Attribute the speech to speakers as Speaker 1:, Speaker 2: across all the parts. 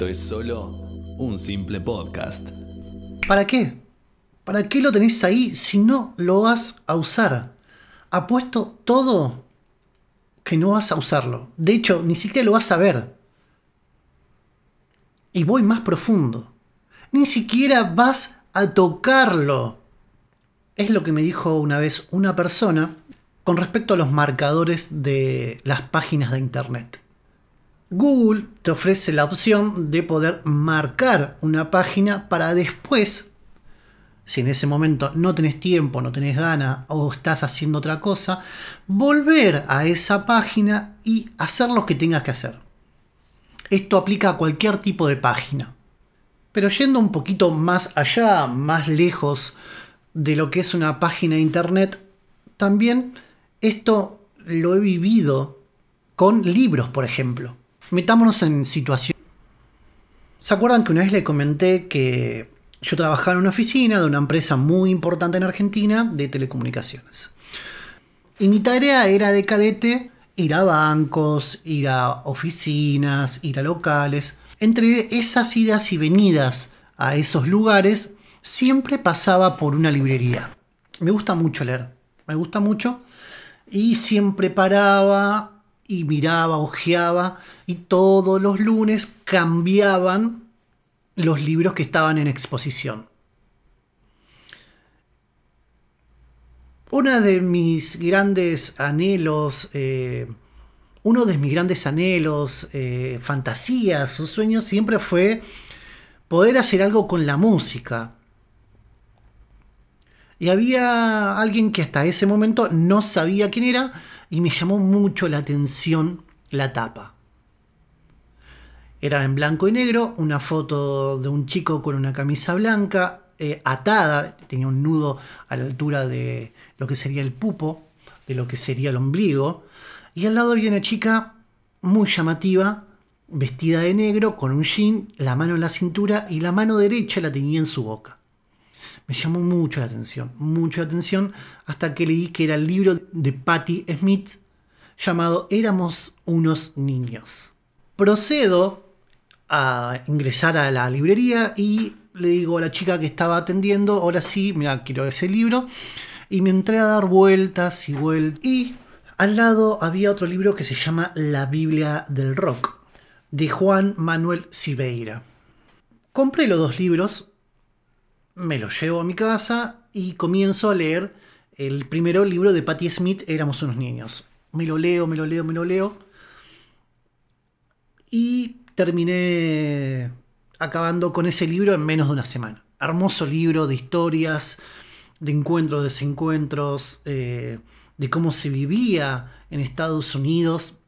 Speaker 1: esto es solo un simple podcast.
Speaker 2: ¿Para qué? ¿Para qué lo tenés ahí si no lo vas a usar? Apuesto todo que no vas a usarlo. De hecho, ni siquiera lo vas a ver. Y voy más profundo. Ni siquiera vas a tocarlo. Es lo que me dijo una vez una persona con respecto a los marcadores de las páginas de Internet. Google te ofrece la opción de poder marcar una página para después, si en ese momento no tenés tiempo, no tenés ganas o estás haciendo otra cosa, volver a esa página y hacer lo que tengas que hacer. Esto aplica a cualquier tipo de página. Pero yendo un poquito más allá, más lejos de lo que es una página de internet, también esto lo he vivido con libros, por ejemplo. Metámonos en situación. ¿Se acuerdan que una vez le comenté que yo trabajaba en una oficina de una empresa muy importante en Argentina de telecomunicaciones? Y mi tarea era de cadete ir a bancos, ir a oficinas, ir a locales. Entre esas idas y venidas a esos lugares, siempre pasaba por una librería. Me gusta mucho leer, me gusta mucho. Y siempre paraba y miraba, ojeaba, y todos los lunes cambiaban los libros que estaban en exposición. Uno de mis grandes anhelos, eh, uno de mis grandes anhelos, eh, fantasías o sueños siempre fue poder hacer algo con la música. Y había alguien que hasta ese momento no sabía quién era y me llamó mucho la atención la tapa. Era en blanco y negro, una foto de un chico con una camisa blanca, eh, atada, tenía un nudo a la altura de lo que sería el pupo, de lo que sería el ombligo, y al lado había una chica muy llamativa, vestida de negro, con un jean, la mano en la cintura y la mano derecha la tenía en su boca. Me llamó mucho la atención, mucho la atención, hasta que leí que era el libro de Patti Smith llamado Éramos unos niños. Procedo a ingresar a la librería y le digo a la chica que estaba atendiendo, ahora sí, mira, quiero ese libro. Y me entré a dar vueltas y vueltas. Y al lado había otro libro que se llama La Biblia del Rock, de Juan Manuel Sibeira. Compré los dos libros, me los llevo a mi casa y comienzo a leer el primero libro de Patti Smith, Éramos unos niños. Me lo leo, me lo leo, me lo leo. Y terminé acabando con ese libro en menos de una semana. Hermoso libro de historias, de encuentros, desencuentros, eh, de cómo se vivía en Estados Unidos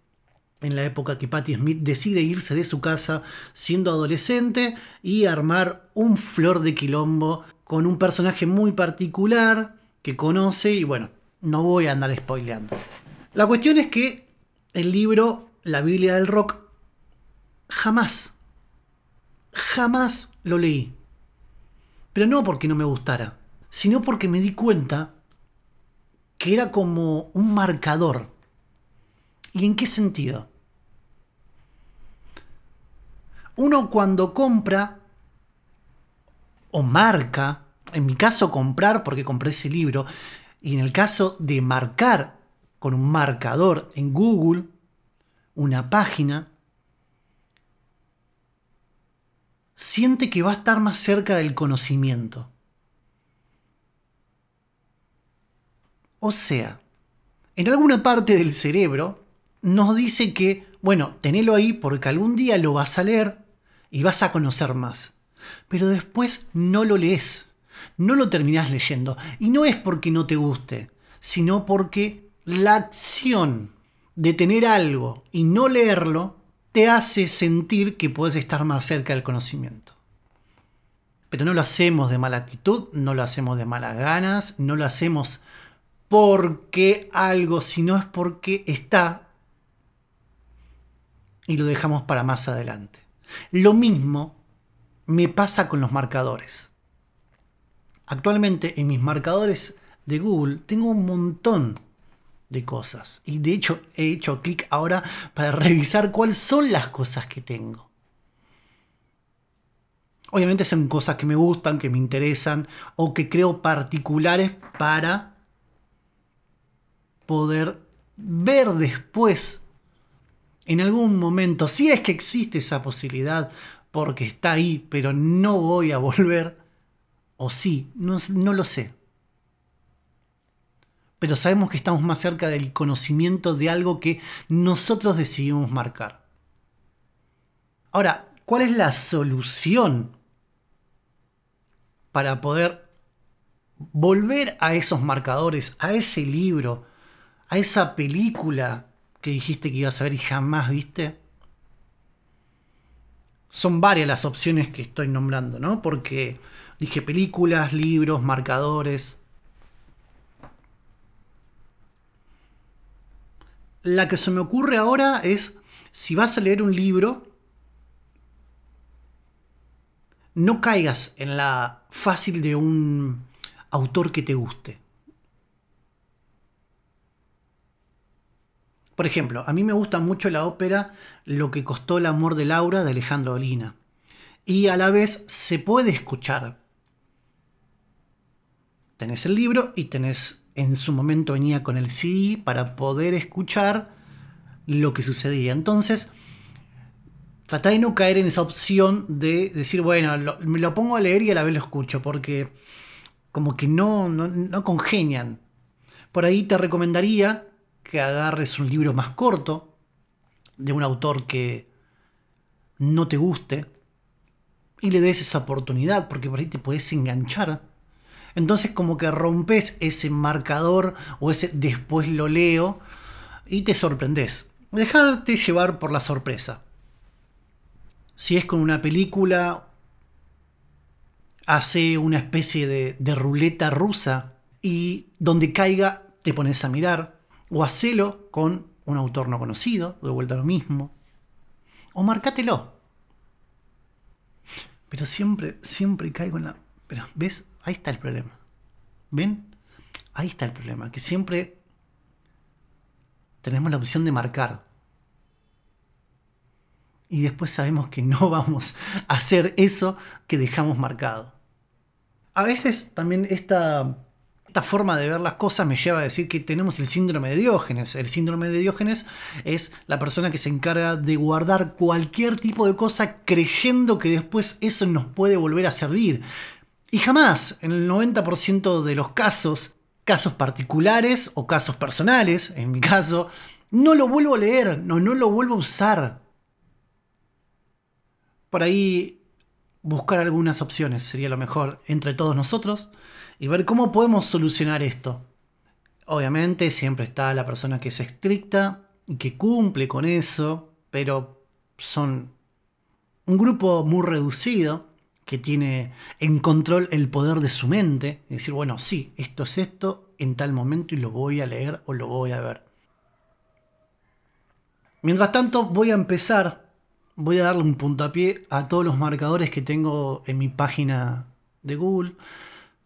Speaker 2: en la época que Patti Smith decide irse de su casa siendo adolescente y armar un flor de quilombo con un personaje muy particular que conoce y bueno, no voy a andar spoileando. La cuestión es que el libro La Biblia del Rock jamás jamás lo leí. Pero no porque no me gustara, sino porque me di cuenta que era como un marcador. ¿Y en qué sentido? Uno cuando compra o marca, en mi caso comprar porque compré ese libro, y en el caso de marcar con un marcador en Google una página, siente que va a estar más cerca del conocimiento. O sea, en alguna parte del cerebro nos dice que, bueno, tenelo ahí porque algún día lo vas a leer y vas a conocer más. Pero después no lo lees, no lo terminás leyendo. Y no es porque no te guste, sino porque la acción de tener algo y no leerlo te hace sentir que puedes estar más cerca del conocimiento. Pero no lo hacemos de mala actitud, no lo hacemos de malas ganas, no lo hacemos porque algo, sino es porque está y lo dejamos para más adelante. Lo mismo me pasa con los marcadores. Actualmente en mis marcadores de Google tengo un montón de cosas. Y de hecho he hecho clic ahora para revisar cuáles son las cosas que tengo. Obviamente son cosas que me gustan, que me interesan o que creo particulares para poder ver después, en algún momento, si es que existe esa posibilidad, porque está ahí, pero no voy a volver, o sí, no, no lo sé. Pero sabemos que estamos más cerca del conocimiento de algo que nosotros decidimos marcar. Ahora, ¿cuál es la solución para poder volver a esos marcadores, a ese libro, a esa película que dijiste que ibas a ver y jamás viste? Son varias las opciones que estoy nombrando, ¿no? Porque dije películas, libros, marcadores. La que se me ocurre ahora es, si vas a leer un libro, no caigas en la fácil de un autor que te guste. Por ejemplo, a mí me gusta mucho la ópera Lo que costó el amor de Laura de Alejandro Olina. Y a la vez se puede escuchar. Tenés el libro y tenés, en su momento venía con el CD para poder escuchar lo que sucedía. Entonces, trata de no caer en esa opción de decir, bueno, me lo pongo a leer y a la vez lo escucho, porque como que no, no, no congenian. Por ahí te recomendaría que agarres un libro más corto, de un autor que no te guste, y le des esa oportunidad, porque por ahí te puedes enganchar. Entonces como que rompes ese marcador o ese después lo leo y te sorprendes. Dejarte llevar por la sorpresa. Si es con una película, hace una especie de, de ruleta rusa y donde caiga te pones a mirar o hacelo con un autor no conocido, de vuelta lo mismo. O marcátelo. Pero siempre, siempre caigo en la... Pero, ¿ves? Ahí está el problema. ¿Ven? Ahí está el problema. Que siempre tenemos la opción de marcar. Y después sabemos que no vamos a hacer eso que dejamos marcado. A veces también esta esta forma de ver las cosas me lleva a decir que tenemos el síndrome de Diógenes. El síndrome de Diógenes es la persona que se encarga de guardar cualquier tipo de cosa creyendo que después eso nos puede volver a servir. Y jamás, en el 90% de los casos, casos particulares o casos personales, en mi caso, no lo vuelvo a leer, no, no lo vuelvo a usar. Por ahí buscar algunas opciones sería lo mejor entre todos nosotros y ver cómo podemos solucionar esto. Obviamente siempre está la persona que es estricta y que cumple con eso, pero son un grupo muy reducido que tiene en control el poder de su mente y decir, bueno, sí, esto es esto en tal momento y lo voy a leer o lo voy a ver. Mientras tanto, voy a empezar, voy a darle un puntapié a todos los marcadores que tengo en mi página de Google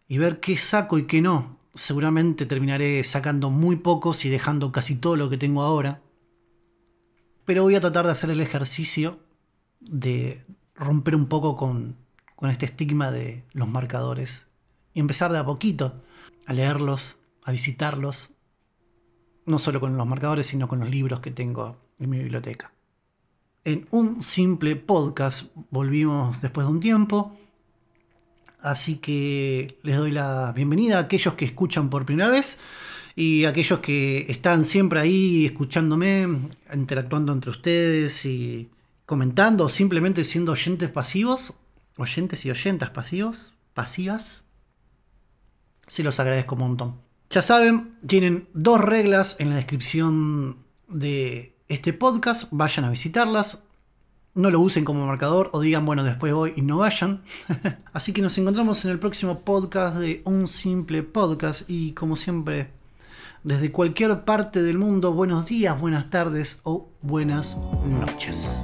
Speaker 2: y ver qué saco y qué no. Seguramente terminaré sacando muy pocos y dejando casi todo lo que tengo ahora. Pero voy a tratar de hacer el ejercicio de romper un poco con, con este estigma de los marcadores y empezar de a poquito a leerlos, a visitarlos, no solo con los marcadores, sino con los libros que tengo en mi biblioteca. En un simple podcast volvimos después de un tiempo Así que les doy la bienvenida a aquellos que escuchan por primera vez y a aquellos que están siempre ahí escuchándome, interactuando entre ustedes y comentando o simplemente siendo oyentes pasivos, oyentes y oyentas pasivos, pasivas. Se los agradezco un montón. Ya saben, tienen dos reglas en la descripción de este podcast, vayan a visitarlas no lo usen como marcador o digan, bueno, después voy y no vayan. Así que nos encontramos en el próximo podcast de Un Simple Podcast y como siempre, desde cualquier parte del mundo, buenos días, buenas tardes o buenas noches.